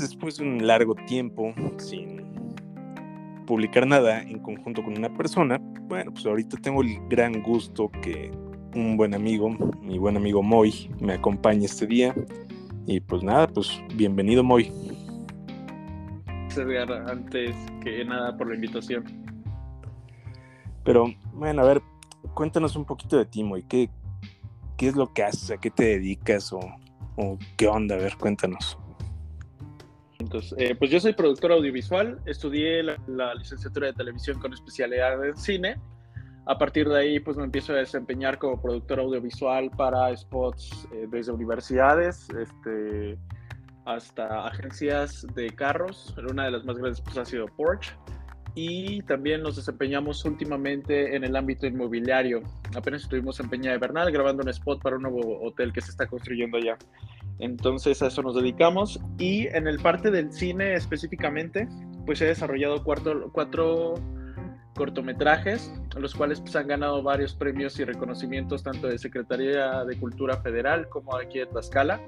después de un largo tiempo sin publicar nada en conjunto con una persona, bueno, pues ahorita tengo el gran gusto que un buen amigo, mi buen amigo Moy, me acompañe este día. Y pues nada, pues bienvenido Moy. Edgar, antes que nada por la invitación. Pero bueno, a ver, cuéntanos un poquito de ti, Moy. ¿Qué, qué es lo que haces? ¿A qué te dedicas? ¿O, qué onda? A ver, cuéntanos. Eh, pues yo soy productor audiovisual, estudié la, licenciatura de televisión con especialidad en cine. A partir de ahí, pues me empiezo a desempeñar como productor audiovisual para spots eh, desde universidades este, hasta agencias de carros. Una de las más grandes pues, ha sido Porsche y también nos desempeñamos últimamente en el ámbito inmobiliario. Apenas estuvimos en Peña de Bernal grabando un spot para un nuevo hotel que se está construyendo allá. Entonces a eso nos dedicamos y en el parte del cine específicamente, pues he desarrollado cuatro, cuatro cortometrajes, los cuales pues, han ganado varios premios y reconocimientos tanto de Secretaría de Cultura Federal como aquí de Tlaxcala.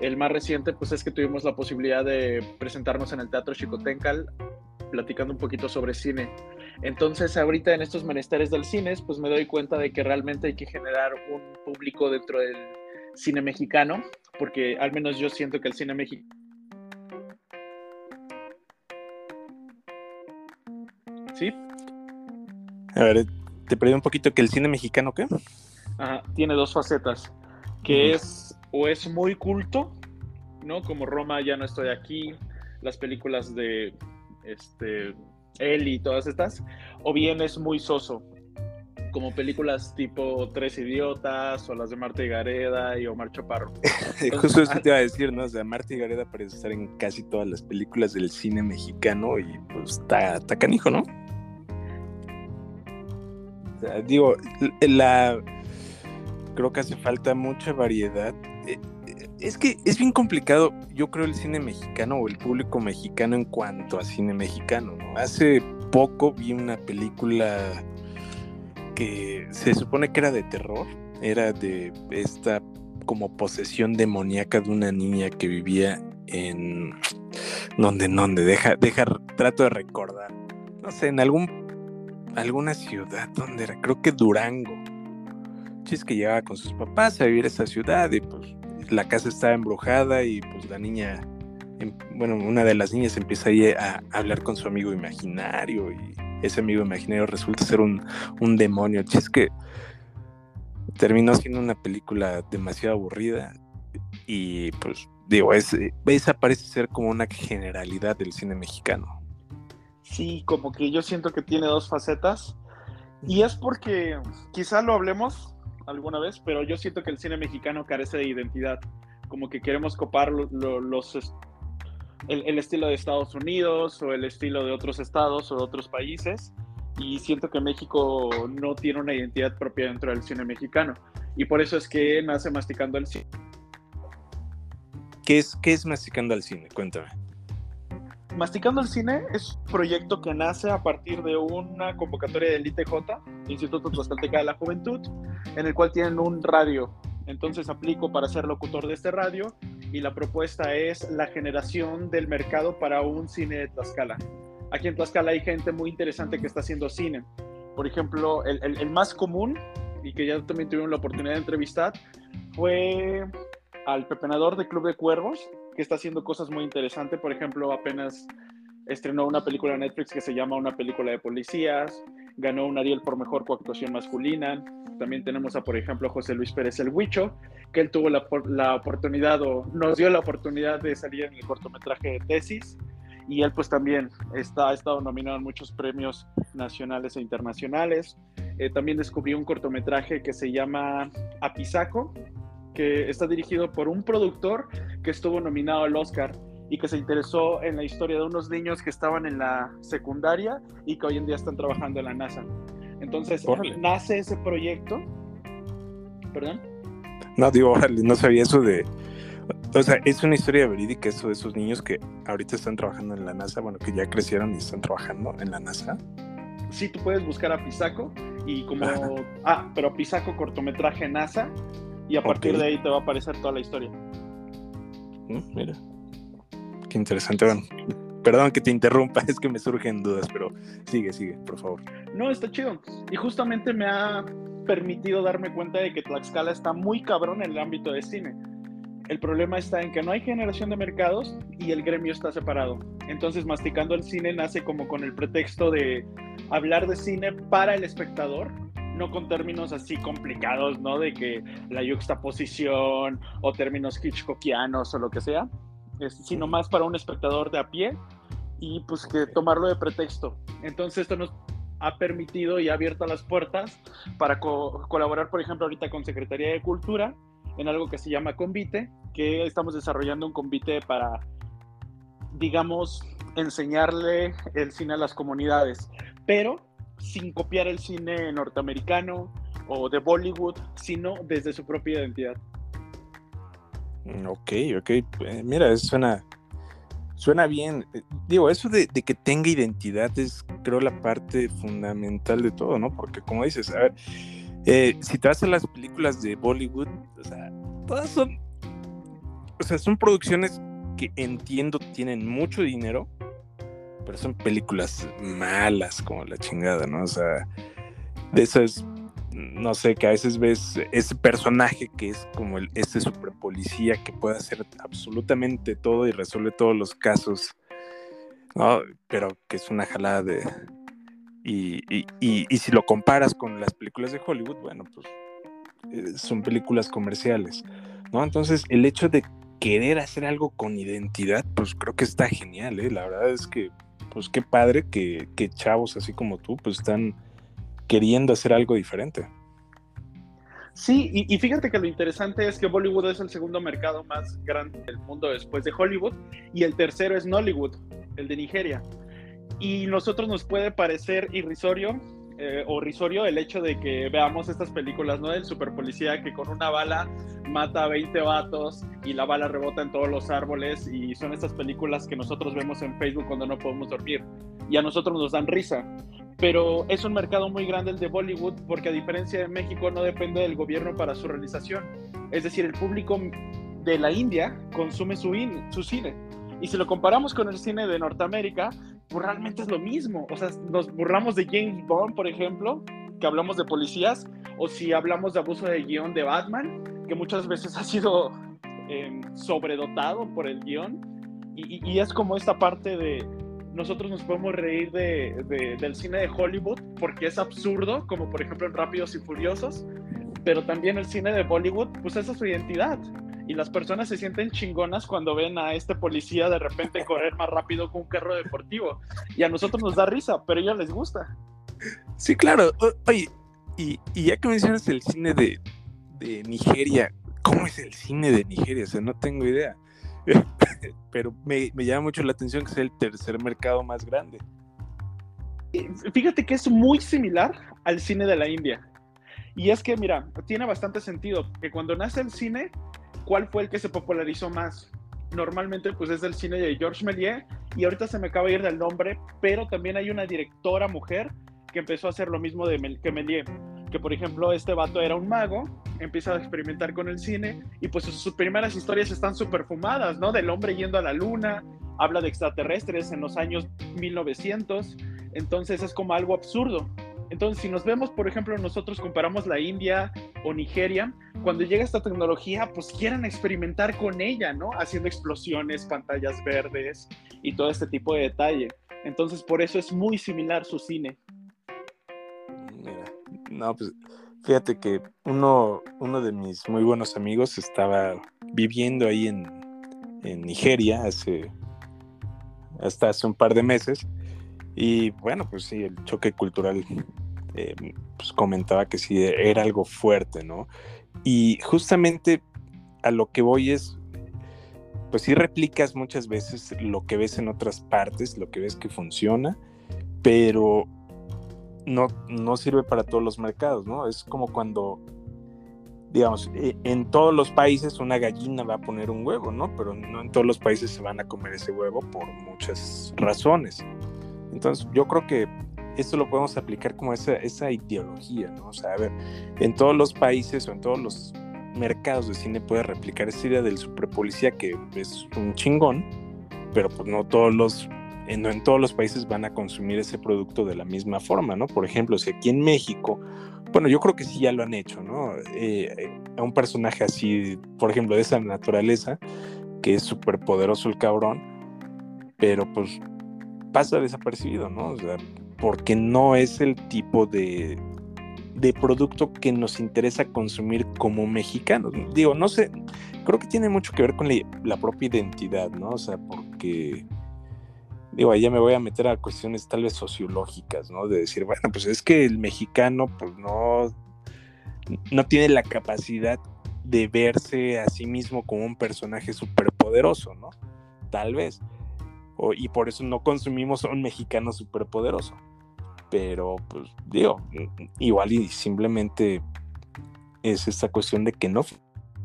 El más reciente pues es que tuvimos la posibilidad de presentarnos en el Teatro Chicotencal platicando un poquito sobre cine. Entonces, ahorita en estos menesteres del cine, pues me doy cuenta de que realmente hay que generar un público dentro del cine mexicano, porque al menos yo siento que el cine mexicano ¿Sí? A ver, te perdí un poquito que el cine mexicano, ¿qué? tiene dos facetas, que es o es muy culto, ¿no? Como Roma, ya no estoy aquí, las películas de este, él y todas estas, o bien es muy soso, como películas tipo Tres Idiotas o las de Marta y Gareda y Omar Chaparro. Justo eso te iba a decir, ¿no? O sea, Marta y Gareda parece estar en casi todas las películas del cine mexicano y pues está, está canijo, ¿no? O sea, digo, la creo que hace falta mucha variedad. Es que es bien complicado, yo creo, el cine mexicano o el público mexicano en cuanto a cine mexicano. Hace poco vi una película que se supone que era de terror, era de esta como posesión demoníaca de una niña que vivía en donde, donde, deja, deja, trato de recordar, no sé, en algún, alguna ciudad, donde era, creo que Durango. Es que llegaba con sus papás a vivir esa ciudad y pues la casa está embrujada y pues la niña, em, bueno, una de las niñas empieza ahí a hablar con su amigo imaginario y ese amigo imaginario resulta ser un, demonio. Es que terminó siendo una película demasiado aburrida y pues digo, es, esa parece ser como una generalidad del cine mexicano. Sí, como que yo siento que tiene dos facetas y es porque quizá lo hablemos alguna vez, pero yo siento que el cine mexicano carece de identidad, como que queremos copar los, el, estilo de Estados Unidos o el estilo de otros estados o de otros países, y siento que México no tiene una identidad propia dentro del cine mexicano, y por eso es que nace Masticando el Cine. ¿Qué es, qué es Masticando al Cine? Cuéntame. Masticando el Cine es un proyecto que nace a partir de una convocatoria del ITJ, Instituto Tlaxcalteca de la Juventud, en el cual tienen un radio. Entonces aplico para ser locutor de este radio y la propuesta es la generación del mercado para un cine de Tlaxcala. Aquí en Tlaxcala hay gente muy interesante que está haciendo cine. Por ejemplo, el, el, el más común y que ya también tuvieron la oportunidad de entrevistar fue al pepenador de Club de Cuervos, que está haciendo cosas muy interesantes. Por ejemplo, apenas estrenó una película en Netflix que se llama Una película de policías, ganó un Ariel por mejor coactuación masculina. También tenemos a, por ejemplo, José Luis Pérez el Huicho, que él tuvo la, oportunidad o nos dio la oportunidad de salir en el cortometraje de tesis. Y él pues también está, ha estado nominado en muchos premios nacionales e internacionales. Eh, también descubrí un cortometraje que se llama Apisaco, que está dirigido por un productor que estuvo nominado al Oscar y que se interesó en la historia de unos niños que estaban en la secundaria y que hoy en día están trabajando en la NASA. Entonces, nace ese proyecto. ¿Perdón? No, digo, no sabía eso de... O sea, es una historia verídica eso de esos niños que ahorita están trabajando en la NASA, bueno, que ya crecieron y están trabajando en la NASA. Sí, tú puedes buscar a Pisaco y como... Ah, pero Pisaco cortometraje NASA y a partir de ahí te va a aparecer toda la historia. Mm, mira. Qué interesante. Bueno, perdón que te interrumpa, es que me surgen dudas, pero sigue, sigue, por favor. No, está chido. Y justamente me ha permitido darme cuenta de que Tlaxcala está muy cabrón en el ámbito de cine. El problema está en que no hay generación de mercados y el gremio está separado. Entonces, masticando el cine nace como con el pretexto de hablar de cine para el espectador, no con términos así complicados, ¿no? De que la yuxtaposición o términos hitchcockianos o lo que sea, sino más para un espectador de a pie y pues que tomarlo de pretexto. Entonces esto nos ha permitido y ha abierto las puertas para colaborar, por ejemplo, ahorita con Secretaría de Cultura en algo que se llama Convite, que estamos desarrollando un convite para, digamos, enseñarle el cine a las comunidades, pero sin copiar el cine norteamericano o de Bollywood, sino desde su propia identidad. Mm, ok, ok. Eh, mira, suena, suena bien. Eh, digo, eso de, que tenga identidad es, creo, la parte fundamental de todo, ¿no? Porque como dices, a ver, eh, si te vas a las películas de Bollywood, o sea, todas son, o sea, son producciones que entiendo tienen mucho dinero, pero son películas malas como la chingada, ¿no? O sea, de esas no sé, que a veces ves ese personaje que es como el, este super policía que puede hacer absolutamente todo y resuelve todos los casos, ¿no? Pero que es una jalada de... Y, y, si lo comparas con las películas de Hollywood, bueno, pues eh, son películas comerciales, ¿no? Entonces, el hecho de querer hacer algo con identidad, pues creo que está genial, ¿eh? La verdad es que, pues qué padre que, que chavos así como tú, pues están queriendo hacer algo diferente. Sí, y, fíjate que lo interesante es que Bollywood es el segundo mercado más grande del mundo después de Hollywood y el tercero es Nollywood, el de Nigeria. Y nosotros nos puede parecer irrisorio eh, o risorio el hecho de que veamos estas películas, ¿no? Del super policía que con una bala mata a 20 vatos y la bala rebota en todos los árboles y son estas películas que nosotros vemos en Facebook cuando no podemos dormir y a nosotros nos dan risa pero es un mercado muy grande el de Bollywood porque a diferencia de México no depende del gobierno para su realización. Es decir, el público de la India consume su, su cine. Y si lo comparamos con el cine de Norteamérica, pues realmente es lo mismo. O sea, nos burlamos de James Bond, por ejemplo, que hablamos de policías, o si hablamos de abuso de guion de Batman, que muchas veces ha sido em, sobredotado por el guion. y, es como esta parte de, nosotros nos podemos reír de, del cine de Hollywood porque es absurdo, como por ejemplo en Rápidos y Furiosos, pero también el cine de Bollywood, pues esa es su identidad. Y las personas se sienten chingonas cuando ven a este policía de repente correr más rápido que un carro deportivo. Y a nosotros nos da risa, pero a ellos les gusta. Sí, claro. Oye, y, y ya que mencionas el cine de, de Nigeria, ¿cómo es el cine de Nigeria? O sea, no tengo idea. pero me, llama mucho la atención que sea el tercer mercado más grande. Fíjate que es muy similar al cine de la India. Y es que, mira, tiene bastante sentido que cuando nace el cine, ¿cuál fue el que se popularizó más? Normalmente, pues es el cine de Georges Méliès, y ahorita se me acaba de ir del nombre, pero también hay una directora mujer que empezó a hacer lo mismo de que Méliès que por ejemplo este vato era un mago, empieza a experimentar con el cine y pues sus primeras historias están súper fumadas, ¿no? Del hombre yendo a la luna, habla de extraterrestres en los años 1900, entonces es como algo absurdo. Entonces, si nos vemos, por ejemplo, nosotros comparamos la India o Nigeria, cuando llega esta tecnología, pues quieran experimentar con ella, ¿no? Haciendo explosiones, pantallas verdes y todo este tipo de detalle. Entonces, por eso es muy similar su cine. No, pues fíjate que uno, uno de mis muy buenos amigos estaba viviendo ahí en, Nigeria hace hasta hace un par de meses y bueno, pues sí, el choque cultural eh, pues comentaba que sí era algo fuerte, ¿no? Y justamente a lo que voy es, pues sí replicas muchas veces lo que ves en otras partes, lo que ves que funciona, pero no, no sirve para todos los mercados, ¿no? Es como cuando, digamos, e, en todos los países una gallina va a poner un huevo, ¿no? Pero no en todos los países se van a comer ese huevo por muchas razones. Entonces, yo creo que esto lo podemos aplicar como esa, esa ideología, ¿no? O sea, a ver, en todos los países o en todos los mercados de cine puede replicar esa idea del superpolicía que es un chingón, pero pues no todos los no en todos los países van a consumir ese producto de la misma forma, ¿no? Por ejemplo, si aquí en México, bueno, yo creo que sí ya lo han hecho, ¿no? Eh, a un personaje así, por ejemplo, de esa naturaleza, que es súper poderoso el cabrón, pero pues pasa desapercibido, ¿no? O sea, porque no es el tipo de, de producto que nos interesa consumir como mexicanos. Digo, no sé, creo que tiene mucho que ver con la, propia identidad, ¿no? O sea, porque, digo, ahí ya me voy a meter a cuestiones tal vez sociológicas, ¿no? De decir, bueno, pues es que el mexicano, pues no, no tiene la capacidad de verse a sí mismo como un personaje superpoderoso, ¿no? Tal vez. y por eso no consumimos a un mexicano superpoderoso. Pero, pues, digo, igual y simplemente es esta cuestión de que no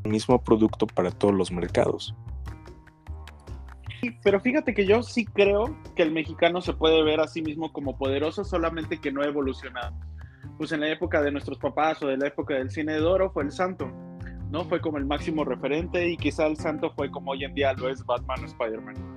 el mismo producto para todos los mercados. pero fíjate que yo sí creo que el mexicano se puede ver a sí mismo como poderoso, solamente que no ha evolucionado. Pues en la época de nuestros papás o de la época del cine de oro fue el santo, ¿no? Fue como el máximo referente y quizá el santo fue como hoy en día lo es Batman o Spider-Man.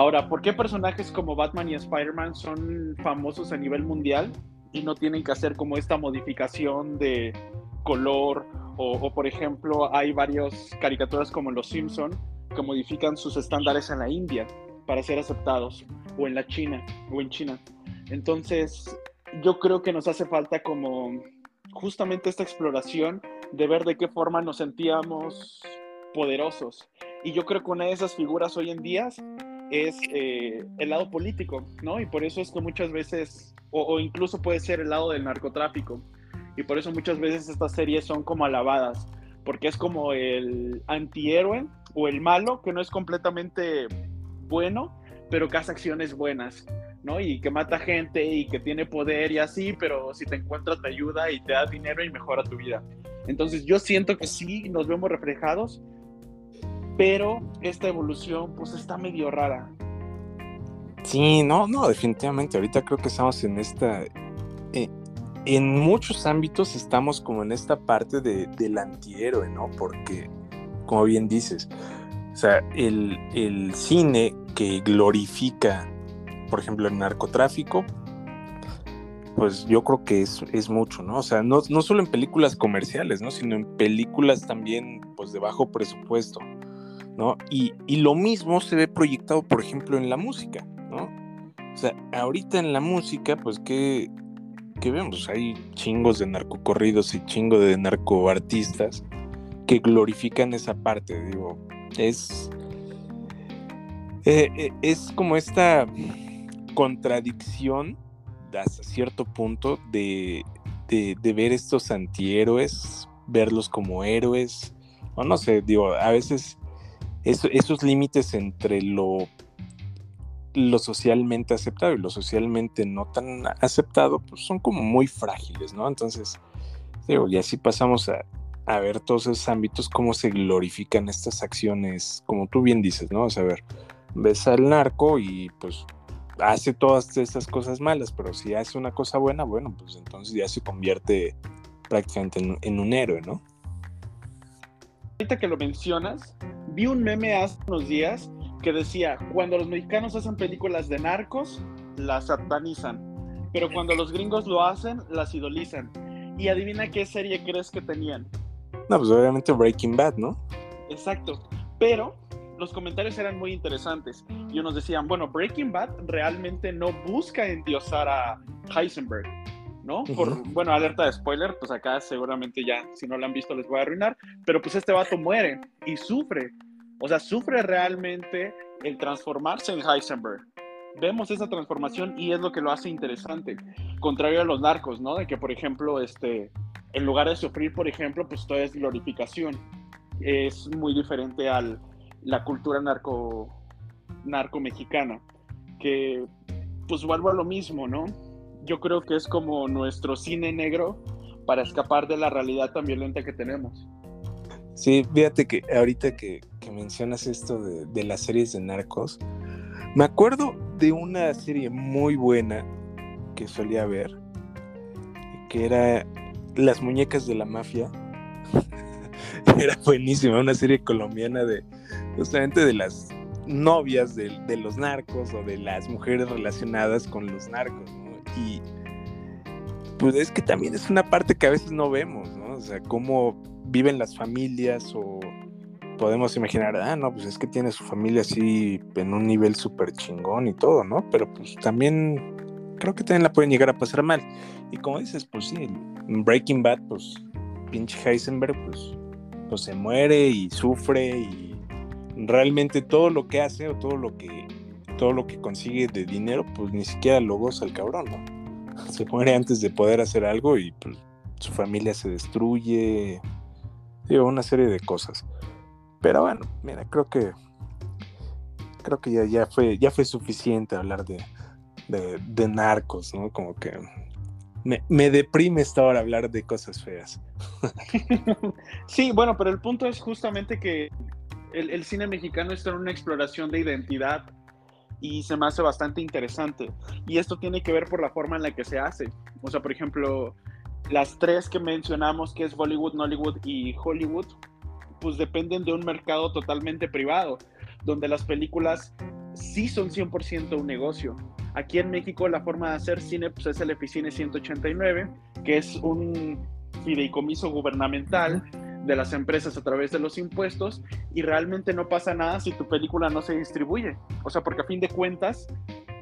Ahora, ¿por qué personajes como Batman y Spider-Man son famosos a nivel mundial y no tienen que hacer como esta modificación de color o, por ejemplo hay varias caricaturas como Los Simpson que modifican sus estándares en la India para ser aceptados o en la China o en China. Entonces, yo creo que nos hace falta como justamente esta exploración de ver de qué forma nos sentíamos poderosos. Y yo creo que una de esas figuras hoy en día es eh, el lado político, ¿no? Y por eso es que muchas veces, o, incluso puede ser el lado del narcotráfico, y por eso muchas veces estas series son como alabadas, porque es como el antihéroe o el malo que no es completamente bueno, pero que hace acciones buenas, ¿no? Y que mata gente y que tiene poder y así, pero si te encuentra te ayuda y te da dinero y mejora tu vida. Entonces yo siento que sí nos vemos reflejados, pero esta evolución pues está medio rara. Sí, no, no, definitivamente. Ahorita creo que estamos en esta... Eh, en muchos ámbitos estamos como en esta parte de, del antihéroe, ¿no? Porque, como bien dices, o sea, el, el cine que glorifica, por ejemplo, el narcotráfico, pues yo creo que es, es mucho, ¿no? O sea, no, no, solo en películas comerciales, ¿no? Sino en películas también, pues, de bajo presupuesto. ¿No? Y, lo mismo se ve proyectado, por ejemplo, en la música, ¿no? O sea, ahorita en la música, pues, ¿qué, vemos? Hay chingos de narcocorridos y chingos de narcoartistas que glorifican esa parte, digo, es... Eh, eh, es como esta contradicción hasta cierto punto de, de, de, ver estos antihéroes, verlos como héroes, o no sé, digo, a veces esos límites entre lo, lo socialmente aceptado y lo socialmente no tan aceptado, pues son como muy frágiles, ¿no? Entonces, digo, y así pasamos a, ver todos esos ámbitos, cómo se glorifican estas acciones, como tú bien dices, ¿no? O sea, a ver, ves al narco y pues hace todas estas cosas malas, pero si hace una cosa buena, bueno, pues entonces ya se convierte prácticamente en un héroe, ¿no? Ahorita que lo mencionas, vi un meme hace unos días que decía, cuando los mexicanos hacen películas de narcos, las satanizan, pero cuando los gringos lo hacen, las idolizan. Y adivina qué serie crees que tenían. No, pues obviamente Breaking Bad, ¿no? Exacto, pero los comentarios eran muy interesantes y unos decían, bueno, Breaking Bad realmente no busca endiosar a Heisenberg, ¿no? Por, bueno, alerta de spoiler, pues acá seguramente ya, si no lo han visto, les voy a arruinar, pero pues este vato muere y sufre, o sea, sufre realmente el transformarse en Heisenberg. Vemos esa transformación y es lo que lo hace interesante, contrario a los narcos, ¿no? De que, por ejemplo, este, en lugar de sufrir, por ejemplo, pues todo es glorificación. Es muy diferente a la cultura narco, narco mexicana, que pues vuelvo a lo mismo, ¿no? Yo creo que es como nuestro cine negro para escapar de la realidad tan violenta que tenemos. Sí, fíjate que ahorita que, mencionas esto de, las series de narcos, me acuerdo de una serie muy buena que solía ver, que era Las muñecas de la mafia. era buenísima, una serie colombiana de justamente de las novias de, los narcos o de las mujeres relacionadas con los narcos, pues es que también es una parte que a veces no vemos, ¿no? O sea, cómo viven las familias o podemos imaginar, ah, no, pues es que tiene su familia así en un nivel súper chingón y todo, ¿no? Pero pues también creo que también la pueden llegar a pasar mal. Y como dices, pues sí, en Breaking Bad, pues pinche Heisenberg, pues, pues se muere y sufre y realmente todo lo que hace o todo lo que todo lo que consigue de dinero, pues ni siquiera lo goza el cabrón, ¿no? Se muere antes de poder hacer algo y pues su familia se destruye, digo, una serie de cosas. Pero bueno, mira, creo que creo que ya, ya fue ya fue suficiente hablar de, de, narcos, ¿no? Como que me, me, deprime esta hora hablar de cosas feas. sí, bueno, pero el punto es justamente que el, el, cine mexicano está en una exploración de identidad y se me hace bastante interesante. Y esto tiene que ver por la forma en la que se hace. O sea, por ejemplo, las tres que mencionamos, que es Bollywood, Nollywood y Hollywood, pues dependen de un mercado totalmente privado, donde las películas sí son 100% un negocio. Aquí en México la forma de hacer cine pues, es el Eficine 189, que es un fideicomiso gubernamental de las empresas a través de los impuestos y realmente no pasa nada si tu película no se distribuye. O sea, porque a fin de cuentas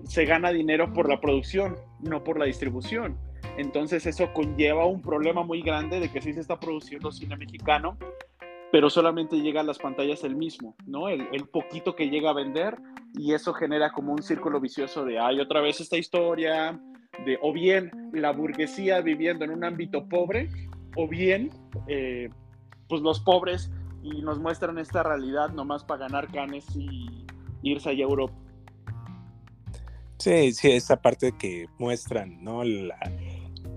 se gana dinero por la producción, no por la distribución. Entonces eso conlleva un problema muy grande de que sí se está produciendo cine mexicano, pero solamente llega a las pantallas el mismo, ¿no? El, poquito que llega a vender y eso genera como un círculo vicioso de, hay otra vez esta historia, de o bien la burguesía viviendo en un ámbito pobre, o bien, eh, pues los pobres y nos muestran esta realidad nomás para ganar canes y irse a Europa. Sí, sí, esa parte que muestran, ¿no? La,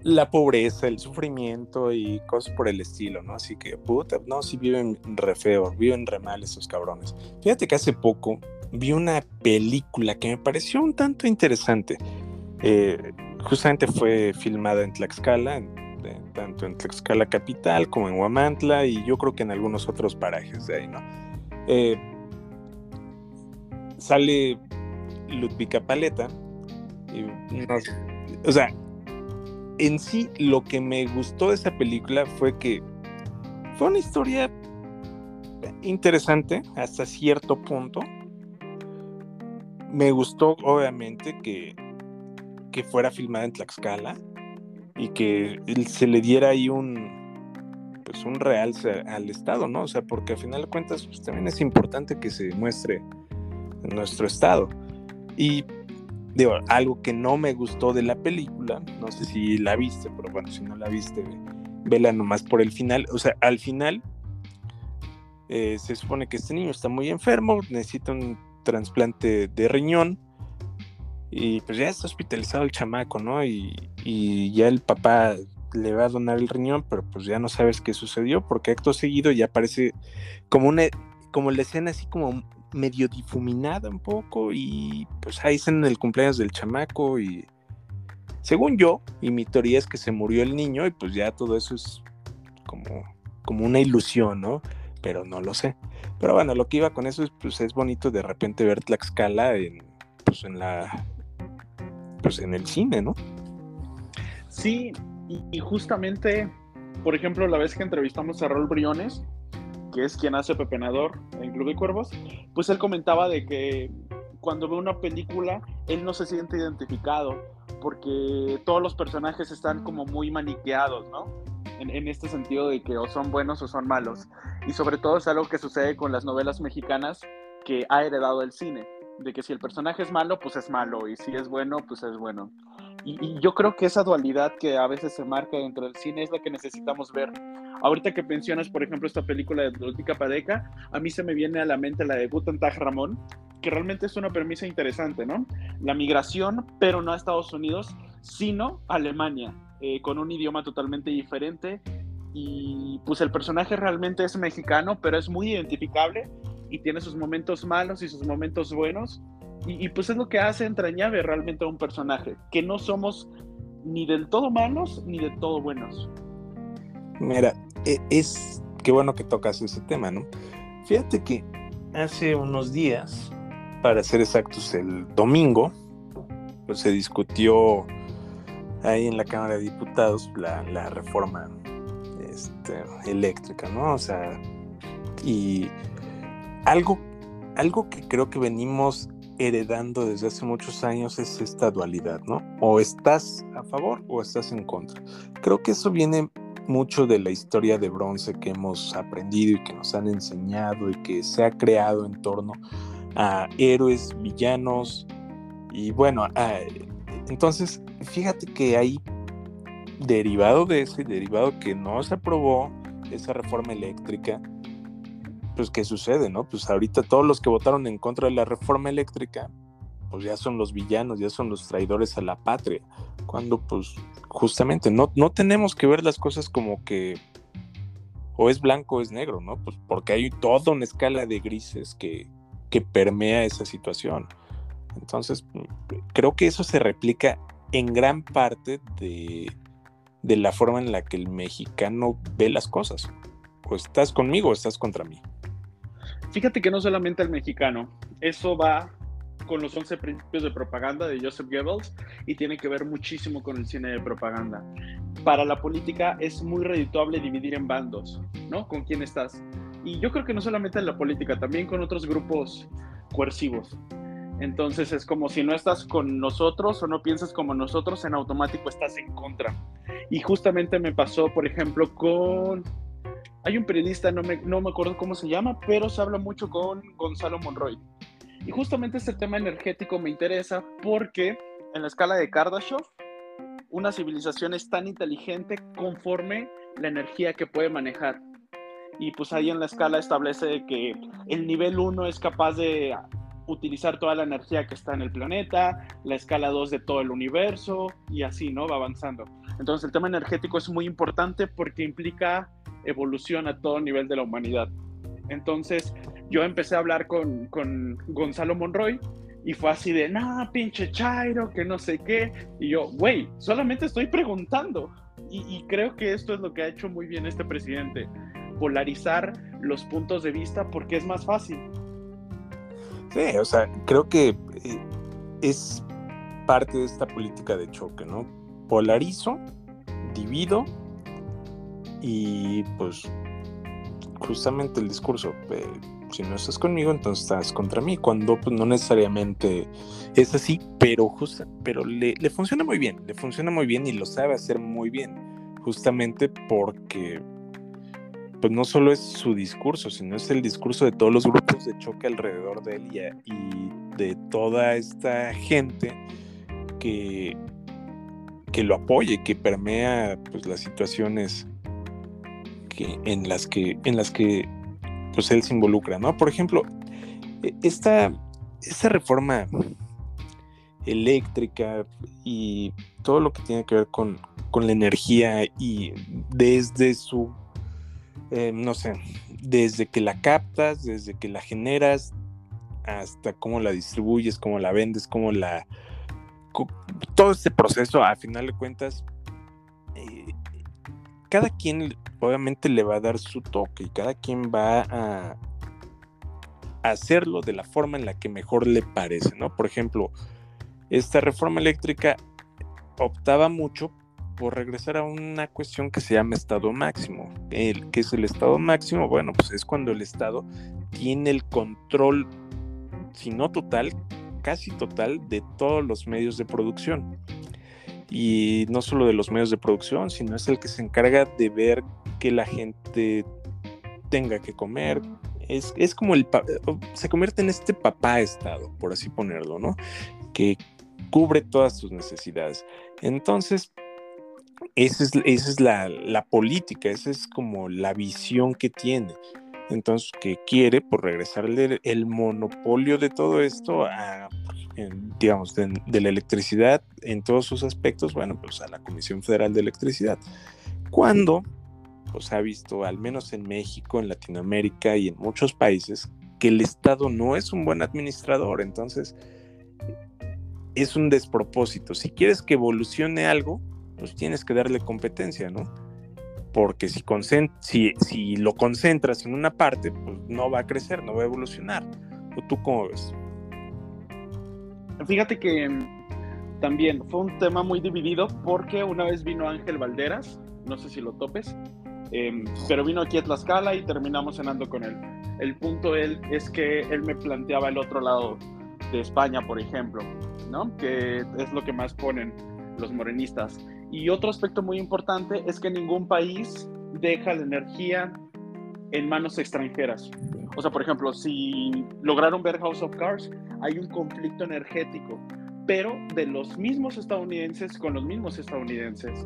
la pobreza, el sufrimiento y cosas por el estilo, ¿no? Así que, puta, no, si viven re feo, viven re mal esos cabrones. Fíjate que hace poco vi una película que me pareció un tanto interesante. Eh, justamente fue filmada en Tlaxcala, tanto en Tlaxcala capital como en Huamantla y yo creo que en algunos otros parajes de ahí, ¿no? Eh, sale Ludvika Paleta o sea, en sí lo que me gustó de esa película fue que fue una historia interesante hasta cierto punto. Me gustó obviamente que, que fuera filmada en Tlaxcala y que se le diera ahí un pues un realce al estado, ¿no? O sea, porque al final de cuentas pues, también es importante que se muestre nuestro estado. Y digo, algo que no me gustó de la película, no sé si la viste, pero bueno, si no la viste, vela nomás por el final. O sea, al final eh, se supone que este niño está muy enfermo, necesita un trasplante de riñón y pues ya está hospitalizado el chamaco, ¿no? Y, y ya el papá le va a donar el riñón, pero pues ya no sabes qué sucedió porque acto seguido ya aparece como una como la escena así como medio difuminada un poco y pues ahí están en el cumpleaños del chamaco y según yo, y mi teoría es que se murió el niño y pues ya todo eso es como, como una ilusión, ¿no? Pero no lo sé. Pero bueno, lo que iba con eso es pues es bonito de repente ver Tlaxcala en, pues en la pues en el cine, ¿no? Sí, y justamente, por ejemplo, la vez que entrevistamos a Rol Briones, que es quien hace Pepenador en Club de Cuervos, pues él comentaba de que cuando ve una película, él no se siente identificado porque todos los personajes están como muy maniqueados, ¿no? En, en, este sentido de que o son buenos o son malos. Y sobre todo es algo que sucede con las novelas mexicanas que ha heredado el cine, de que si el personaje es malo, pues es malo, y si es bueno, pues es bueno. Y, yo creo que esa dualidad que a veces se marca dentro del cine es la que necesitamos ver. Ahorita que mencionas, por ejemplo, esta película de Ludwika Padeca, a mí se me viene a la mente la de Guten Tag Ramón, que realmente es una premisa interesante, ¿no? La migración, pero no a Estados Unidos, sino a Alemania, eh, con un idioma totalmente diferente. Y pues el personaje realmente es mexicano, pero es muy identificable y tiene sus momentos malos y sus momentos buenos y, pues es lo que hace entrañable realmente a un personaje, que no somos ni del todo malos ni del todo buenos. Mira, e, es qué bueno que tocas ese tema, ¿no? Fíjate que hace unos días para ser exactos, el domingo, pues se discutió ahí en la Cámara de Diputados la, reforma este, eléctrica, ¿no? O sea, y algo, algo que creo que venimos heredando desde hace muchos años es esta dualidad, ¿no? O estás a favor o estás en contra. Creo que eso viene mucho de la historia de bronce que hemos aprendido y que nos han enseñado y que se ha creado en torno a héroes, villanos y bueno, entonces fíjate que hay derivado de ese, derivado que no se aprobó esa reforma eléctrica, pues ¿qué sucede, no? Pues ahorita todos los que votaron en contra de la reforma eléctrica, pues ya son los villanos, ya son los traidores a la patria, cuando pues justamente no, no tenemos que ver las cosas como que o es blanco o es negro, ¿no? Pues porque hay toda una escala de grises que, que permea esa situación. Entonces, creo que eso se replica en gran parte de, de la forma en la que el mexicano ve las cosas. O estás conmigo o estás contra mí. Fíjate que no solamente el mexicano, eso va con los 11 principios de propaganda de Joseph Goebbels y tiene que ver muchísimo con el cine de propaganda. Para la política es muy redituable dividir en bandos, ¿no? Con quién estás. Y yo creo que no solamente en la política, también con otros grupos coercivos. Entonces es como si no estás con nosotros o no piensas como nosotros, en automático estás en contra. Y justamente me pasó, por ejemplo, con... Hay un periodista, no me, no me acuerdo cómo se llama, pero se habla mucho con Gonzalo Monroy. Y justamente este tema energético me interesa porque en la escala de Kardashev, una civilización es tan inteligente conforme la energía que puede manejar. Y pues ahí en la escala establece que el nivel 1 es capaz de utilizar toda la energía que está en el planeta, la escala 2 de todo el universo y así, ¿no? Va avanzando. Entonces el tema energético es muy importante porque implica evolución a todo nivel de la humanidad. Entonces yo empecé a hablar con, con Gonzalo Monroy y fue así de, nah, pinche Chairo, que no sé qué. Y yo, güey, solamente estoy preguntando. Y, y, creo que esto es lo que ha hecho muy bien este presidente, polarizar los puntos de vista porque es más fácil. Sí, o sea, creo que eh, es parte de esta política de choque, ¿no? Polarizo, divido y pues justamente el discurso, si no estás conmigo, entonces estás contra mí, cuando pues, no necesariamente es así, pero, justa, pero le, le funciona muy bien, le funciona muy bien y lo sabe hacer muy bien, justamente porque pues no solo es su discurso, sino es el discurso de todos los grupos de choque alrededor de él y, de toda esta gente que, que lo apoye, que permea pues, las situaciones en, las que, en las que pues, él se involucra, ¿no? Por ejemplo, e, esta, esta reforma eléctrica y todo lo que tiene que ver con, con la energía y desde su eh, no sé, desde que la captas, desde que la generas, hasta cómo la distribuyes, cómo la vendes, cómo la... Todo este proceso, a final de cuentas, eh, cada quien obviamente le va a dar su toque y cada quien va a, hacerlo de la forma en la que mejor le parece, ¿no? Por ejemplo, esta reforma eléctrica optaba mucho por regresar a una cuestión que se llama estado máximo. El, ¿Qué es el estado máximo? Bueno, pues es cuando el Estado tiene el control, si no total, casi total, de todos los medios de producción. Y no solo de los medios de producción, sino es el que se encarga de ver que la gente tenga que comer. Es, es como el... Se convierte en este papá Estado, por así ponerlo, ¿no? Que cubre todas sus necesidades. Entonces, esa es, la, política, esa es como la visión que tiene. Entonces, que quiere por regresarle el monopolio de todo esto a, digamos, de, la electricidad en todos sus aspectos, bueno, pues a la Comisión Federal de Electricidad. Cuando, pues ha visto, al menos en México, en Latinoamérica y en muchos países, que el Estado no es un buen administrador. Entonces, es un despropósito. Si quieres que evolucione algo, pues tienes que darle competencia, ¿no? Porque si, si, si lo concentras en una parte, pues no va a crecer, no va a evolucionar. ¿O tú cómo ves? Fíjate que mm, también fue un tema muy dividido porque una vez vino Ángel Valderas, no sé si lo topes, em, pero vino aquí a Tlaxcala y terminamos cenando con él. El punto es que él me planteaba el otro lado de España, por ejemplo, ¿no? que es lo que más ponen los morenistas. Y otro aspecto muy importante es que ningún país deja la energía en manos extranjeras. O sea, por ejemplo, si lograron ver House of Cards, hay un conflicto energético, pero de los mismos estadounidenses con los mismos estadounidenses.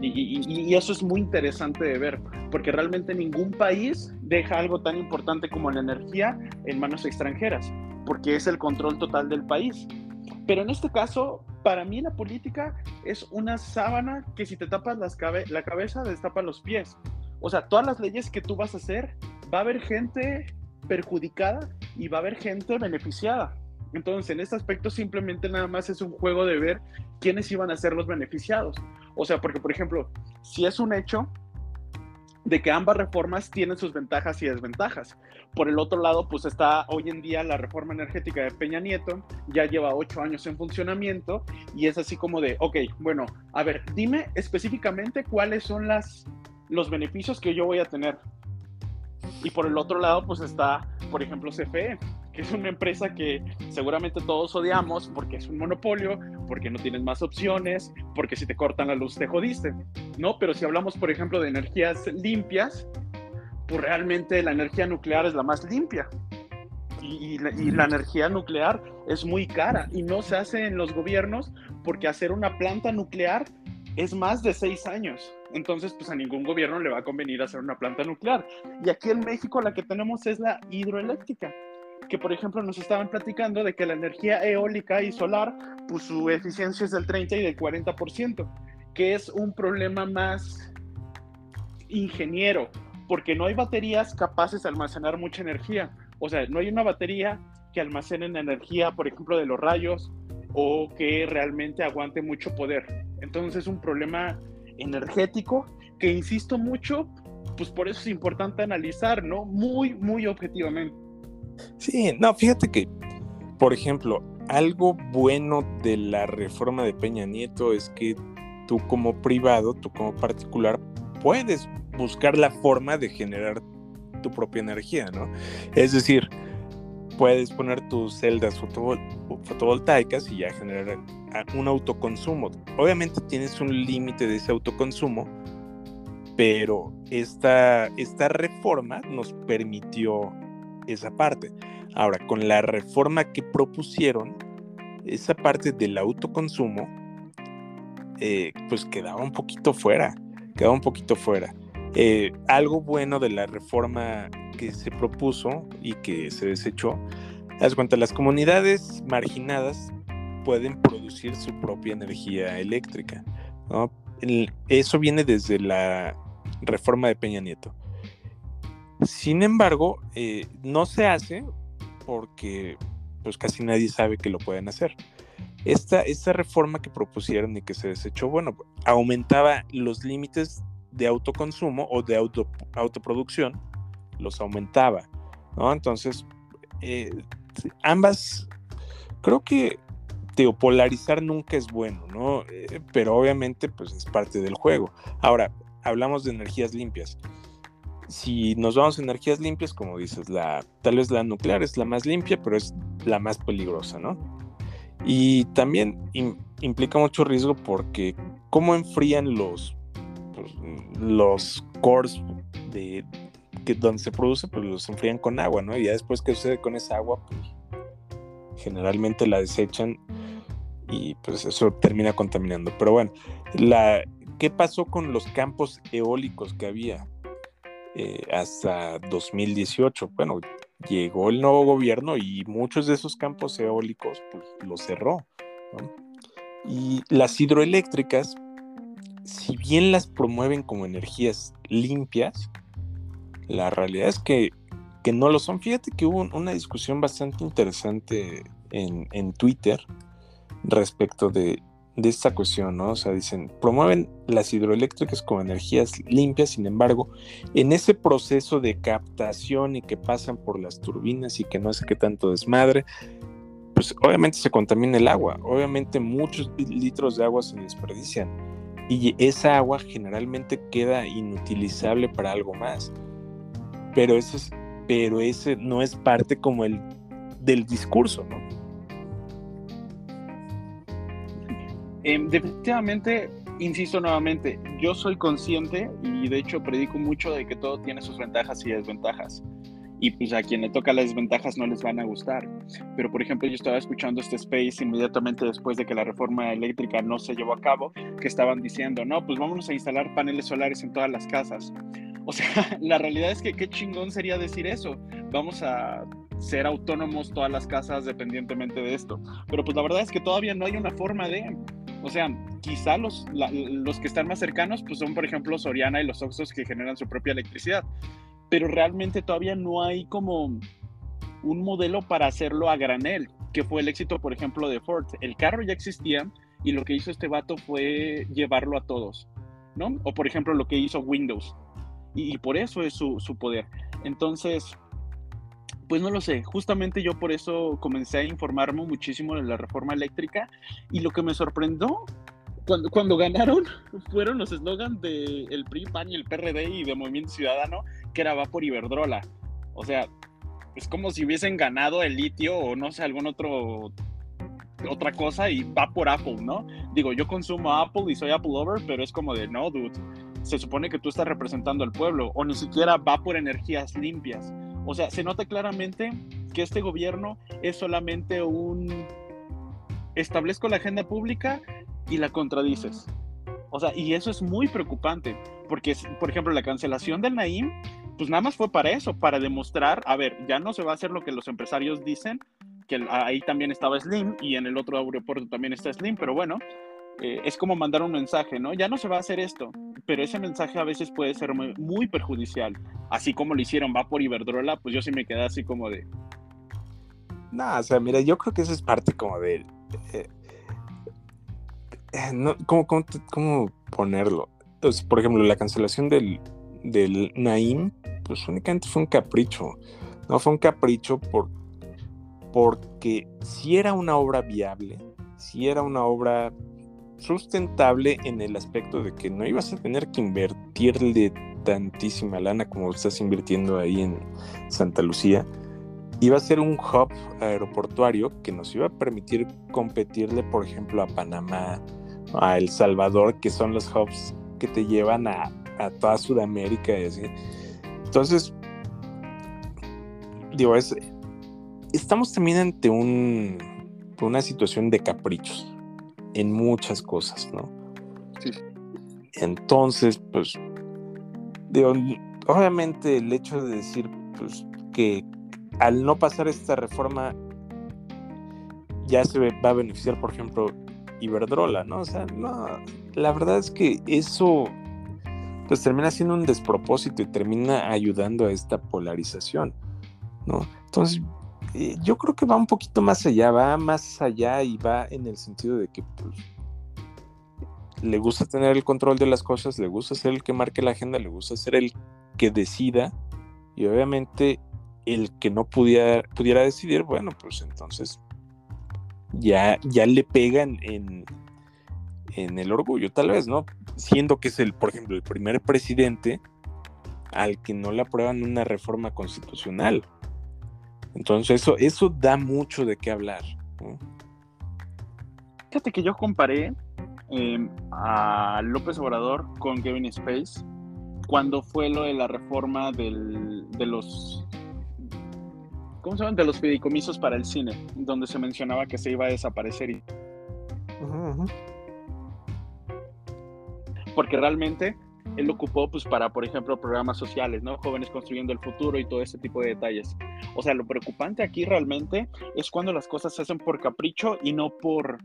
Y, eso es muy interesante de ver, porque realmente ningún país deja algo tan importante como la energía en manos extranjeras, porque es el control total del país. Pero en este caso, para mí la política es una sábana que si te tapas la cabeza, destapa los pies. O sea, todas las leyes que tú vas a hacer, va a haber gente perjudicada y va a haber gente beneficiada. Entonces, en este aspecto simplemente nada más es un juego de ver quiénes iban a ser los beneficiados. O sea, porque, por ejemplo, si es un hecho de que ambas reformas tienen sus ventajas y desventajas. Por el otro lado, pues está hoy en día la reforma energética de Peña Nieto, ya lleva ocho años en funcionamiento y es así como de, ok, bueno, a ver, dime específicamente cuáles son las, los beneficios que yo voy a tener. Y por el otro lado, pues está, por ejemplo, CFE, que es una empresa que seguramente todos odiamos porque es un monopolio, porque no tienes más opciones, porque si te cortan la luz te jodiste, ¿no? Pero si hablamos, por ejemplo, de energías limpias, pues realmente la energía nuclear es la más limpia. Y, la, la, energía nuclear es muy cara y no se hace en los gobiernos porque hacer una planta nuclear es más de seis años. Entonces, pues a ningún gobierno le va a convenir hacer una planta nuclear. Y aquí en México la que tenemos es la hidroeléctrica que por ejemplo nos estaban platicando de que la energía eólica y solar, pues su eficiencia es del 30 y del 40%, que es un problema más ingeniero, porque no hay baterías capaces de almacenar mucha energía. O sea, no hay una batería que almacene energía, por ejemplo, de los rayos o que realmente aguante mucho poder. Entonces es un problema energético que, insisto mucho, pues por eso es importante analizar, ¿no? Muy, muy objetivamente. Sí, no, fíjate que, por ejemplo, algo bueno de la reforma de Peña Nieto es que tú como privado, tú como particular, puedes buscar la forma de generar tu propia energía, ¿no? Es decir, puedes poner tus celdas fotovoltaicas y ya generar un autoconsumo. Obviamente tienes un límite de ese autoconsumo, pero esta, esta reforma nos permitió esa parte. Ahora, con la reforma que propusieron, esa parte del autoconsumo, eh, pues quedaba un poquito fuera, quedaba un poquito fuera. Eh, algo bueno de la reforma que se propuso y que se desechó, las cuenta, las comunidades marginadas pueden producir su propia energía eléctrica. eso viene desde la reforma de Peña Nieto. Sin embargo, eh, no se hace porque pues casi nadie sabe que lo pueden hacer. Esta, esta reforma que propusieron y que se desechó, bueno, aumentaba los límites de autoconsumo o de auto, autoproducción, los aumentaba, ¿no? Entonces, eh, ambas, creo que teopolarizar nunca es bueno, ¿no? Eh, pero obviamente, pues es parte del juego. Ahora, hablamos de energías limpias si nos vamos a energías limpias, como dices, la, tal vez la nuclear es la más limpia, pero es la más peligrosa, ¿no? Y también implica mucho riesgo porque cómo enfrían los, pues, los cores de, que donde se produce, pues los enfrían con agua, ¿no? Y ya después que sucede con esa agua, pues generalmente la desechan y pues eso termina contaminando. Pero bueno, la, ¿qué pasó con los campos eólicos que había? Eh, hasta 2018. Bueno, llegó el nuevo gobierno y muchos de esos campos eólicos pues, los cerró. Y las hidroeléctricas, si bien las promueven como energías limpias, la realidad es que, que no lo son. Fíjate que hubo una discusión bastante interesante en, en Twitter respecto de de esta cuestión, ¿no? O sea, dicen, promueven las hidroeléctricas como energías limpias, sin embargo, en ese proceso de captación y que pasan por las turbinas y que no sé qué tanto desmadre, pues obviamente se contamina el agua, obviamente muchos litros de agua se desperdician y esa agua generalmente queda inutilizable para algo más. Pero eso es, pero ese no es parte como el del discurso, ¿no? Em, definitivamente, insisto nuevamente, yo soy consciente y de hecho predico mucho de que todo tiene sus ventajas y desventajas y pues a quien le toca las desventajas no les van a gustar. Pero por ejemplo, yo estaba escuchando este space inmediatamente después de que la reforma eléctrica no se llevó a cabo, que estaban diciendo, no, pues vámonos a instalar paneles solares en todas las casas. O sea, la realidad es que qué chingón sería decir eso. Vamos a ser autónomos todas las casas dependientemente de esto. Pero pues la verdad es que todavía no hay una forma de... O sea, quizá los, los que están más cercanos pues son por ejemplo Soriana y los Oxos que generan su propia electricidad pero realmente todavía no hay como un modelo para hacerlo a granel, que fue el éxito, por ejemplo, de Ford. El carro ya existía y lo que hizo este vato fue llevarlo a todos, ¿no? O por ejemplo lo que hizo Windows. Y, por eso es su, su, poder. Entonces, pues no lo sé, justamente yo por eso comencé a informarme muchísimo de la reforma eléctrica y lo que me sorprendió cuando, cuando ganaron fueron los eslogans del el PRI, PAN y el PRD y de Movimiento Ciudadano que era va por Iberdrola. O sea, es como si hubiesen ganado el litio o no sé, algún otro otra cosa y va por Apple, ¿no? Digo, yo consumo Apple y soy Apple over, pero es como de, no, dude, se supone que tú estás representando al pueblo o ni siquiera va por energías limpias. O sea, se nota claramente que este gobierno es solamente un establezco la agenda pública y la contradices. O sea, y eso es muy preocupante, porque, por ejemplo, la cancelación del Naim, pues nada más fue para eso, para demostrar, a ver, ya no se va a hacer lo que los empresarios dicen, que ahí también estaba Slim y en el otro aeropuerto también está Slim, pero bueno, eh, es como mandar un mensaje, ¿no? Ya no se va a hacer esto, pero ese mensaje a veces puede ser muy, perjudicial, así como lo hicieron va por Iberdrola, pues yo sí me quedé así como de... No, o sea, mira, yo creo que eso es parte como de... Eh, eh, no, ¿cómo, cómo, ponerlo? Por ejemplo, la cancelación del, del Naim, pues únicamente fue un capricho. No fue un capricho por, porque si era una obra viable, si era una obra sustentable en el aspecto de que no ibas a tener que invertirle tantísima lana como estás invirtiendo ahí en Santa Lucía, iba a ser un hub aeroportuario que nos iba a permitir competirle, por ejemplo, a Panamá, a El Salvador, que son los hubs que te llevan a, toda Sudamérica y así. Entonces, digo, es, estamos también ante un, una situación de caprichos en muchas cosas, ¿no? Sí. Entonces, pues, digo, obviamente el hecho de decir, pues, que al no pasar esta reforma ya se va a beneficiar, por ejemplo, Iberdrola, ¿no? O sea, no, la verdad es que eso pues termina siendo un despropósito y termina ayudando a esta polarización, ¿no? Entonces, eh, yo creo que va un poquito más allá, va más allá y va en el sentido de que pues, le gusta tener el control de las cosas, le gusta ser el que marque la agenda, le gusta ser el que decida y obviamente el que no pudiera, pudiera decidir, bueno, pues entonces ya, ya le pegan en, en el orgullo, tal vez, ¿no? Siendo que es el, por ejemplo, el primer presidente al que no le aprueban una reforma constitucional. Entonces eso, eso da mucho de qué hablar. Fíjate que yo comparé em, a López Obrador con Kevin Space cuando fue lo de la reforma del, de los ¿cómo se llaman? De los fideicomisos para el cine, donde se mencionaba que se iba a desaparecer. Y... Porque realmente él lo ocupó pues para, por ejemplo, programas sociales, ¿no? Jóvenes construyendo el futuro y todo ese tipo de detalles. O sea, lo preocupante aquí realmente es cuando las cosas se hacen por capricho y no por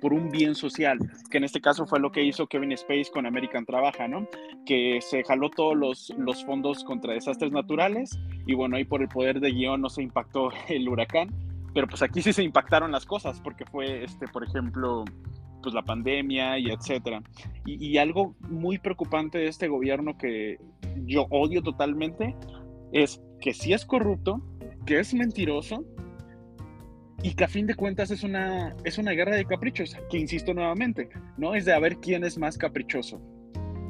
por un bien social, que en este caso fue lo que hizo Kevin Space con American Trabaja, ¿no? Que se jaló todos los, los fondos contra desastres naturales y bueno, ahí por el poder de guion no se impactó el huracán, pero pues aquí sí se impactaron las cosas porque fue, este, por ejemplo, pues la pandemia y etcétera. Y, algo muy preocupante de este gobierno que yo odio totalmente es que si es corrupto, que es mentiroso y que a fin de cuentas es una, es una guerra de caprichos, que insisto nuevamente, no es de a ver quién es más caprichoso.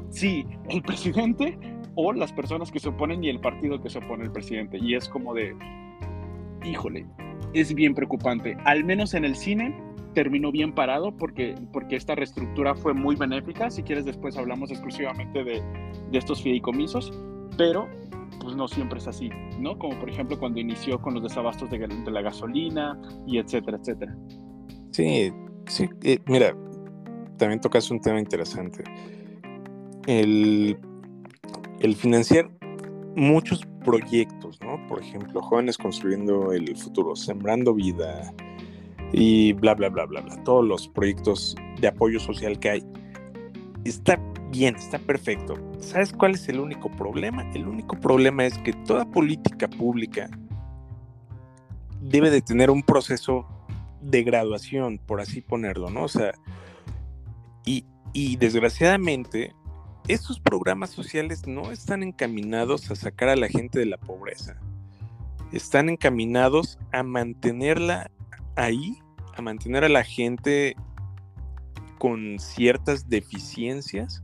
Sí, el presidente o las personas que se oponen y el partido que se opone al presidente. Y es como de, híjole, es bien preocupante. Al menos en el cine terminó bien parado porque, porque esta reestructura fue muy benéfica. Si quieres después hablamos exclusivamente de, estos fideicomisos, pero pues no siempre es así, ¿no? Como por ejemplo cuando inició con los desabastos de, de la gasolina y etcétera, etcétera. Sí, sí, eh, mira, también tocas un tema interesante. El, el financiar muchos proyectos, ¿no? Por ejemplo, jóvenes construyendo el futuro, sembrando vida y bla, bla, bla, bla, bla. Todos los proyectos de apoyo social que hay. Está bien, está perfecto. ¿Sabes cuál es el único problema? El único problema es que toda política pública debe de tener un proceso de graduación, por así ponerlo, ¿no? O sea, y, y desgraciadamente estos programas sociales no están encaminados a sacar a la gente de la pobreza. Están encaminados a mantenerla ahí, a mantener a la gente con ciertas deficiencias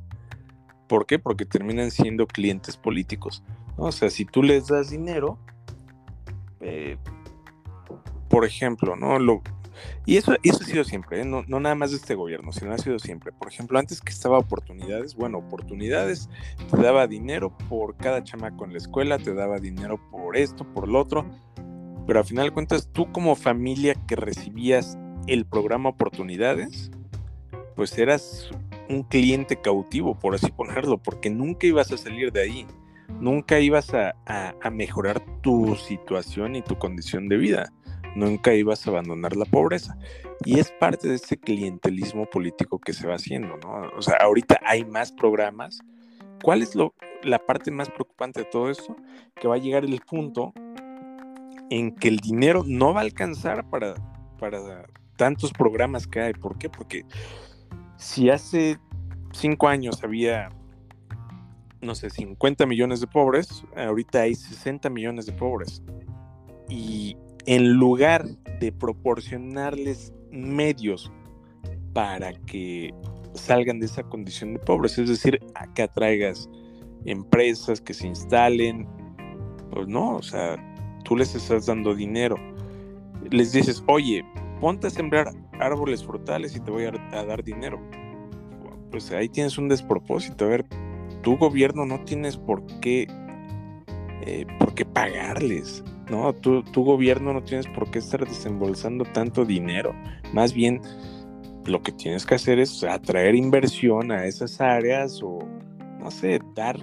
¿Por qué? Porque terminan siendo clientes políticos. O sea, si tú les das dinero, eh, por ejemplo, ¿no? Y eso, eso ha sido siempre, ¿eh? no, no, nada más de este gobierno, sino ha sido siempre. Por ejemplo, antes que estaba oportunidades, bueno, oportunidades, te daba dinero por cada chamaco en la escuela, te daba dinero por esto, por lo otro, pero al final de cuentas, tú como familia que recibías el programa Oportunidades, pues eras un cliente cautivo, por así ponerlo, porque nunca ibas a salir de ahí, nunca ibas a, mejorar tu situación y tu condición de vida, nunca ibas a abandonar la pobreza. Y es parte de ese clientelismo político que se va haciendo, ¿no? O sea, ahorita hay más programas. ¿Cuál es lo, la parte más preocupante de todo esto? Que va a llegar el punto en que el dinero no va a alcanzar para, para tantos programas que hay. ¿Por qué? Porque si hace cinco años había, no sé, 50 millones de pobres, ahorita hay 60 millones de pobres. Y en lugar de proporcionarles medios para que salgan de esa condición de pobres, es decir, a que atraigas empresas que se instalen, pues no, o sea, tú les estás dando dinero. Les dices, oye, ponte a sembrar árboles frutales y te voy a, dar dinero. Pues ahí tienes un despropósito. A ver, tu gobierno no tienes por qué, eh, por qué pagarles. No, tu, tu gobierno no tienes por qué estar desembolsando tanto dinero. Más bien, lo que tienes que hacer es atraer inversión a esas áreas o, no sé, dar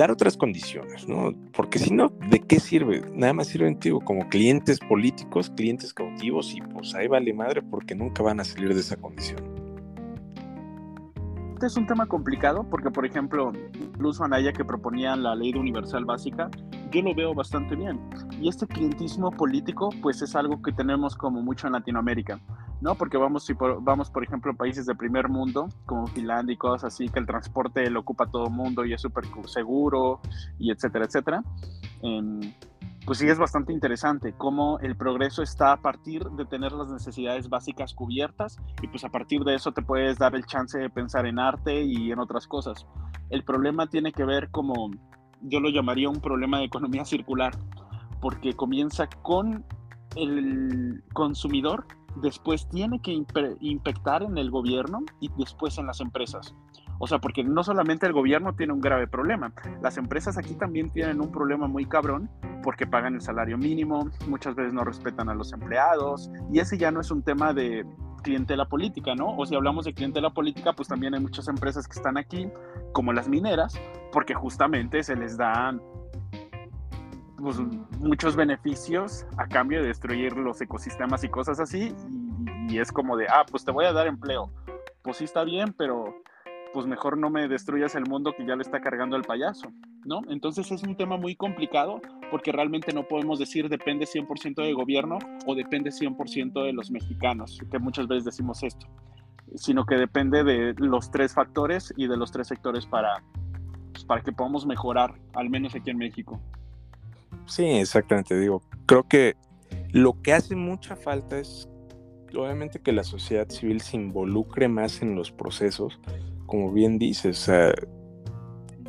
dar otras condiciones, ¿no? Porque si no, ¿de qué sirve? Nada más sirven, tío, como clientes políticos, clientes cautivos y pues ahí vale madre porque nunca van a salir de esa condición. Este es un tema complicado porque, por ejemplo, incluso Anaya que proponía la ley de universal básica, yo lo veo bastante bien. Y este clientismo político, pues es algo que tenemos como mucho en Latinoamérica. ¿No? Porque vamos, si por, vamos, por ejemplo, a países de primer mundo, como Finlandia y cosas así, que el transporte lo ocupa todo el mundo y es súper seguro, y etcétera, etcétera. Em, pues sí es bastante interesante cómo el progreso está a partir de tener las necesidades básicas cubiertas y pues a partir de eso te puedes dar el chance de pensar en arte y en otras cosas. El problema tiene que ver como, yo lo llamaría un problema de economía circular, porque comienza con el consumidor después tiene que impactar en el gobierno y después en las empresas. O sea, porque no solamente el gobierno tiene un grave problema, las empresas aquí también tienen un problema muy cabrón porque pagan el salario mínimo, muchas veces no respetan a los empleados y ese ya no es un tema de clientela política, ¿no? O si hablamos de clientela política, pues también hay muchas empresas que están aquí, como las mineras, porque justamente se les dan pues, muchos beneficios a cambio de destruir los ecosistemas y cosas así. Y, es como de, ah, pues te voy a dar empleo. Pues sí está bien, pero pues mejor no me destruyas el mundo que ya le está cargando el payaso, ¿no? Entonces es un tema muy complicado porque realmente no podemos decir depende 100% del gobierno o depende 100% de los mexicanos, que muchas veces decimos esto, sino que depende de los tres factores y de los tres sectores para, pues, para que podamos mejorar, al menos aquí en México. Sí, exactamente, digo, creo que Lo que hace mucha falta es, obviamente, que la sociedad civil se involucre más en los procesos, como bien dices,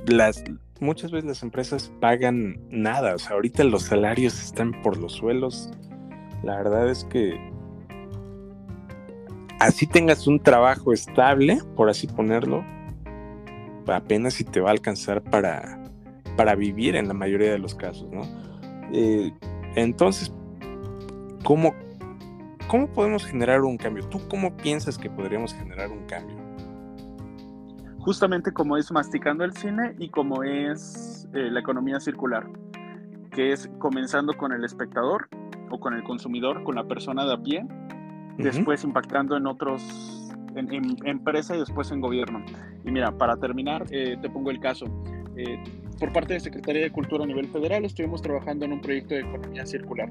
las, muchas veces las empresas pagan nada, ahorita los salarios están por los suelos. La verdad es que así tengas un trabajo estable, por así ponerlo, apenas si te va a alcanzar para, para vivir en la mayoría de los casos, ¿no? Eh, entonces, ¿cómo, ¿cómo podemos generar un cambio? ¿Tú cómo piensas que podríamos generar un cambio? Justamente como es masticando el cine y como es eh, la economía circular, que es comenzando con el espectador o con el consumidor, con la persona de a pie, después impactando en otros, en, empresa y después en gobierno. Y mira, para terminar, eh, te pongo el caso. Eh, por parte de Secretaría de Cultura a nivel federal, estuvimos trabajando en un proyecto de economía circular.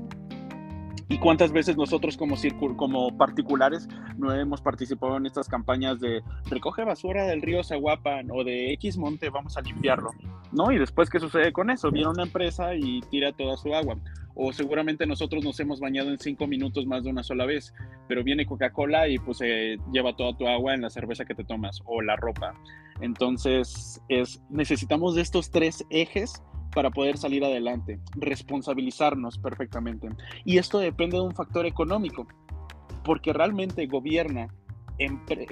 ¿Y cuántas veces nosotros como, particulares no hemos participado en estas campañas de recoge basura del río Zaguapan o de X monte, vamos a limpiarlo? ¿No? Y después, ¿qué sucede con eso? Viene una empresa y tira toda su agua o seguramente nosotros nos hemos bañado en cinco minutos más de una sola vez, pero viene Coca-Cola y pues lleva toda tu agua en la cerveza que te tomas o la ropa. Entonces, es, necesitamos de estos tres ejes para poder salir adelante, responsabilizarnos perfectamente. Y esto depende de un factor económico, porque realmente gobierna,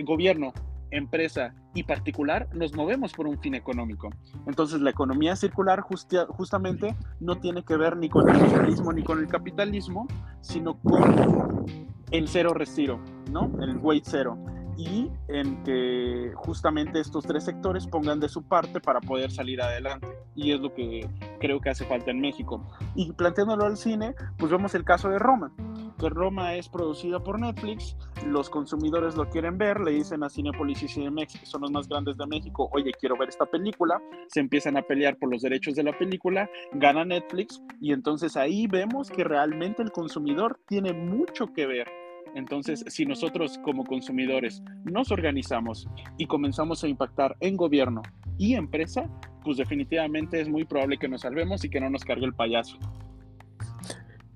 gobierno empresa y particular, nos movemos por un fin económico. Entonces la economía circular justamente no tiene que ver ni con el socialismo ni con el capitalismo, sino con el cero residuo, ¿no? El weight cero. Y en que justamente estos tres sectores pongan de su parte para poder salir adelante. Y es lo que creo que hace falta en México. Y planteándolo al cine, pues vemos el caso de Roma que Roma es producida por Netflix, los consumidores lo quieren ver, le dicen a Cinepolis y Cinemex, que son los más grandes de México, oye, quiero ver esta película, se empiezan a pelear por los derechos de la película, gana Netflix y entonces ahí vemos que realmente el consumidor tiene mucho que ver. Entonces, si nosotros como consumidores nos organizamos y comenzamos a impactar en gobierno y empresa, pues definitivamente es muy probable que nos salvemos y que no nos cargue el payaso.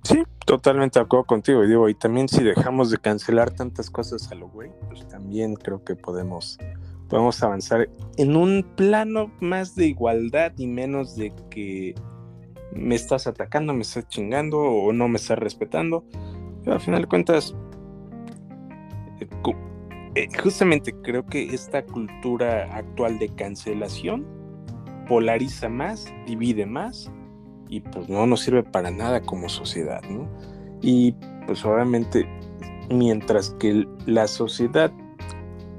Sí, totalmente de acuerdo contigo. Y digo, y también si dejamos de cancelar tantas cosas a lo güey, pues también creo que podemos, podemos avanzar en un plano más de igualdad y menos de que me estás atacando, me estás chingando o no me estás respetando. Pero al final de cuentas, eh, eh, justamente creo que esta cultura actual de cancelación polariza más, divide más y pues no nos sirve para nada como sociedad, ¿no? Y pues obviamente mientras que la sociedad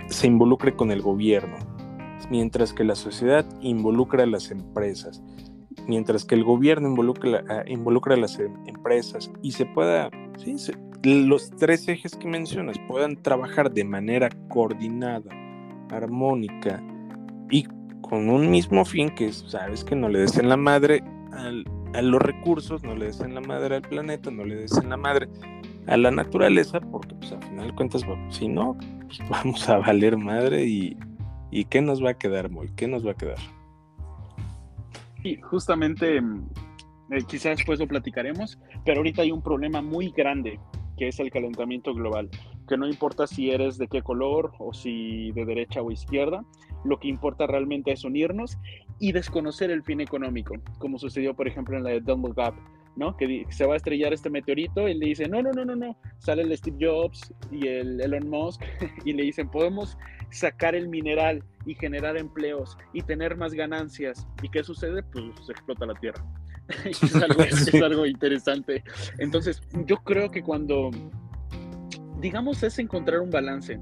se involucre con el gobierno, mientras que la sociedad involucra a las empresas, mientras que el gobierno involucra, involucra a las em, empresas y se pueda, los tres ejes que mencionas puedan trabajar de manera coordinada, armónica y con un mismo fin que sabes que no le des en la madre al, a los recursos, no le des en la madre al planeta, no le des en la madre a la naturaleza, porque pues al final de cuentas, si no, pues vamos a valer madre y, y ¿qué nos va a quedar, Moy? ¿Qué nos va a quedar? Sí, justamente, mm, eh, quizás después lo platicaremos, pero ahorita hay un problema muy grande que es el calentamiento global, que no importa si eres de qué color o si de derecha o izquierda, lo que importa realmente es unirnos y desconocer el fin económico, como sucedió por ejemplo en la de Dumble Gap, ¿no? Que se va a estrellar este meteorito y le dice, no, no, no, no, no, sale el Steve Jobs y el Elon Musk y le dicen, podemos sacar el mineral y generar empleos y tener más ganancias. ¿Y qué sucede? Pues se explota la Tierra. es, algo, es algo interesante. Entonces, yo creo que cuando, digamos, es encontrar un balance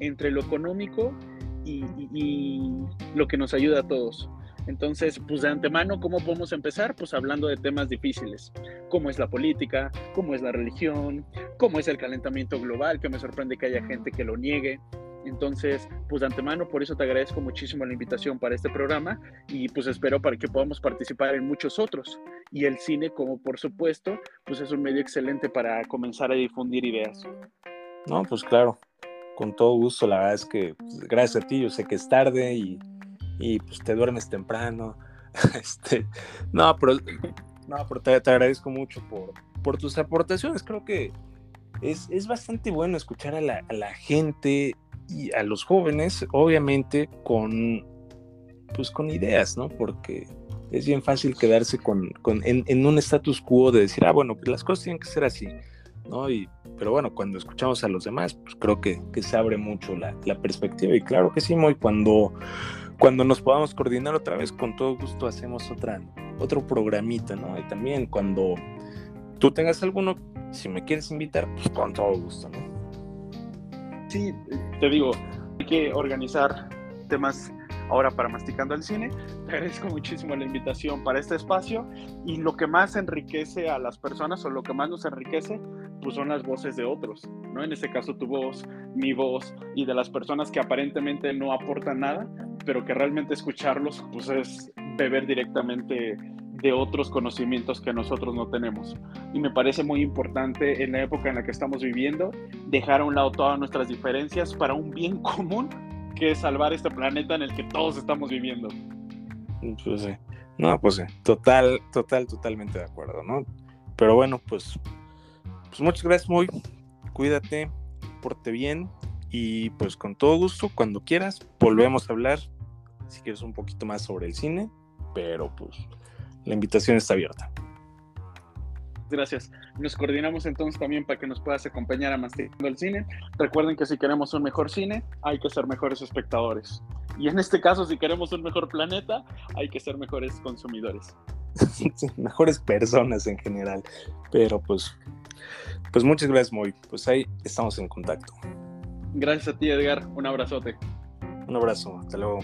entre lo económico y, lo que nos ayuda a todos. Entonces, pues de antemano, ¿cómo podemos empezar? Pues hablando de temas difíciles, como es la política, cómo es la religión, cómo es el calentamiento global, que me sorprende que haya gente que lo niegue. Entonces, pues de antemano, por eso te agradezco muchísimo la invitación para este programa y pues espero para que podamos participar en muchos otros. Y el cine, como por supuesto, pues es un medio excelente para comenzar a difundir ideas. No, pues claro, con todo gusto. La verdad es que pues, gracias a ti, yo sé que es tarde y, y pues te duermes temprano. este, no, pero, no, pero te, agradezco mucho por, por tus aportaciones. Creo que es, es bastante bueno escuchar a la, a la, gente y a los jóvenes, obviamente con, pues, con ideas, ¿no? Porque es bien fácil quedarse con, con en, en, un status quo de decir, ah, bueno, pues las cosas tienen que ser así, ¿no? Y, pero bueno, cuando escuchamos a los demás, pues creo que, que se abre mucho la, la, perspectiva. Y claro que sí, muy cuando, cuando nos podamos coordinar otra vez, con todo gusto hacemos otra, otro programita, ¿no? Y también cuando tú tengas alguno, si me quieres invitar, pues con todo gusto, ¿no? Sí, te digo, hay que organizar temas ahora para Masticando el Cine. Te agradezco muchísimo la invitación para este espacio y lo que más enriquece a las personas o lo que más nos enriquece pues son las voces de otros, ¿no? En este caso tu voz, mi voz y de las personas que aparentemente no aportan nada, pero que realmente escucharlos pues es beber directamente de otros conocimientos que nosotros no tenemos. Y me parece muy importante en la época en la que estamos viviendo dejar a un lado todas nuestras diferencias para un bien común que es salvar este planeta en el que todos estamos viviendo. Pues sí. No, pues sí. Total, total, totalmente de acuerdo, ¿no? Pero bueno, pues, pues muchas gracias, muy. Cuídate, porte bien y pues con todo gusto, cuando quieras, volvemos a hablar, si quieres un poquito más sobre el cine, pero pues la invitación está abierta. Gracias. Nos coordinamos entonces también para que nos puedas acompañar a Masticando el Cine. Recuerden que si queremos un mejor cine, hay que ser mejores espectadores. Y en este caso, si queremos un mejor planeta, hay que ser mejores consumidores. mejores personas en general. Pero pues, pues muchas gracias, Moy. Pues ahí estamos en contacto. Gracias a ti, Edgar. Un abrazote. Un abrazo. Hasta luego.